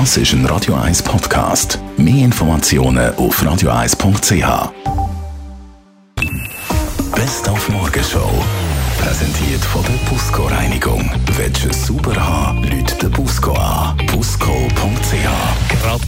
Das ist ein Radio 1 Podcast. Mehr Informationen auf radio1.ch. Best auf Morgenshow. Präsentiert von der Busco Reinigung. Willst du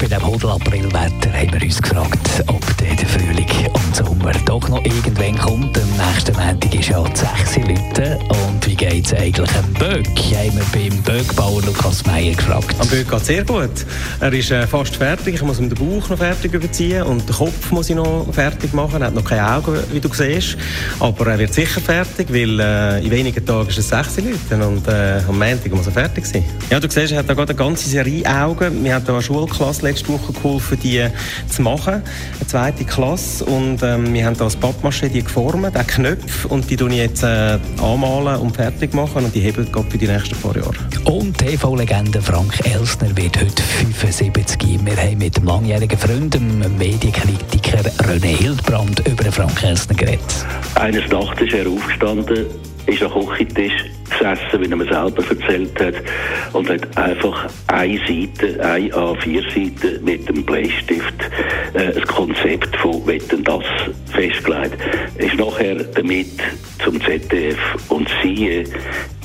bei dem Hodel-April-Wetter haben wir uns gefragt, ob der Frühling und Sommer doch noch irgendwann kommt. Am nächsten Montag ist ja die 6 Leute. Und wie geht es eigentlich am Böck? Haben wir beim Böckbauer Lukas Meyer gefragt. Am Böck geht sehr gut. Er ist äh, fast fertig. Ich muss ihm den Bauch noch fertig überziehen und den Kopf muss ich noch fertig machen. Er hat noch keine Augen, wie du siehst. Aber er wird sicher fertig, weil äh, in wenigen Tagen ist es 6 Leute und äh, am Montag muss er fertig sein. Ja, du siehst, er hat da gerade eine ganze Serie Augen. Wir da eine Schulklasse letzte Woche geholfen, die zu machen. Eine zweite Klasse. Und ähm, wir haben da das Pappmaché die geformt, den Knöpfe. Und die tun ich jetzt äh, anmalen und fertig machen. Und die heben gerade für die nächsten paar Jahre. Und TV-Legende Frank Elsner wird heute 75. Wir haben mit dem langjährigen Freund, dem Medienkritiker René Hildbrand, über Frank Elsner geredet. Eines Nachts ist er aufgestanden, ist am Küchentisch gesessen, wie er mir selber erzählt hat, und hat einfach eine Seite, eine A4-Seite mit dem Bleistift äh, das Konzept von Wetten das festgelegt. Ist nachher damit zum ZDF und siehe,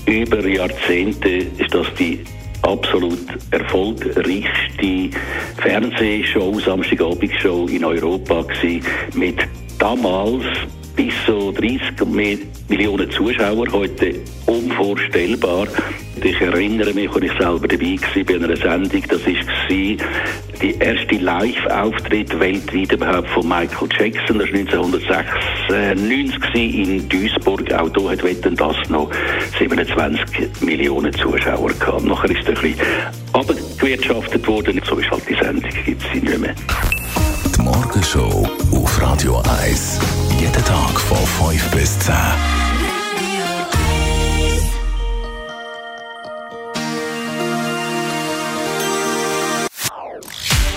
über Jahrzehnte ist das die absolut erfolgreichste Fernsehshow, Samstagabendshow in Europa gewesen, mit damals bis so 30 Millionen Zuschauer, heute unvorstellbar. Ich erinnere mich, als ich selber dabei war bei einer Sendung, das war die erste Live-Auftritt weltweit überhaupt von Michael Jackson. Das war 1996 in Duisburg. Auch da hat Wetten das noch 27 Millionen Zuschauer gehabt. Nachher ist er ein bisschen abgewirtschaftet worden. So ist halt die Sendung, gibt es sie nicht mehr. Die Morgenshow auf Radio 1.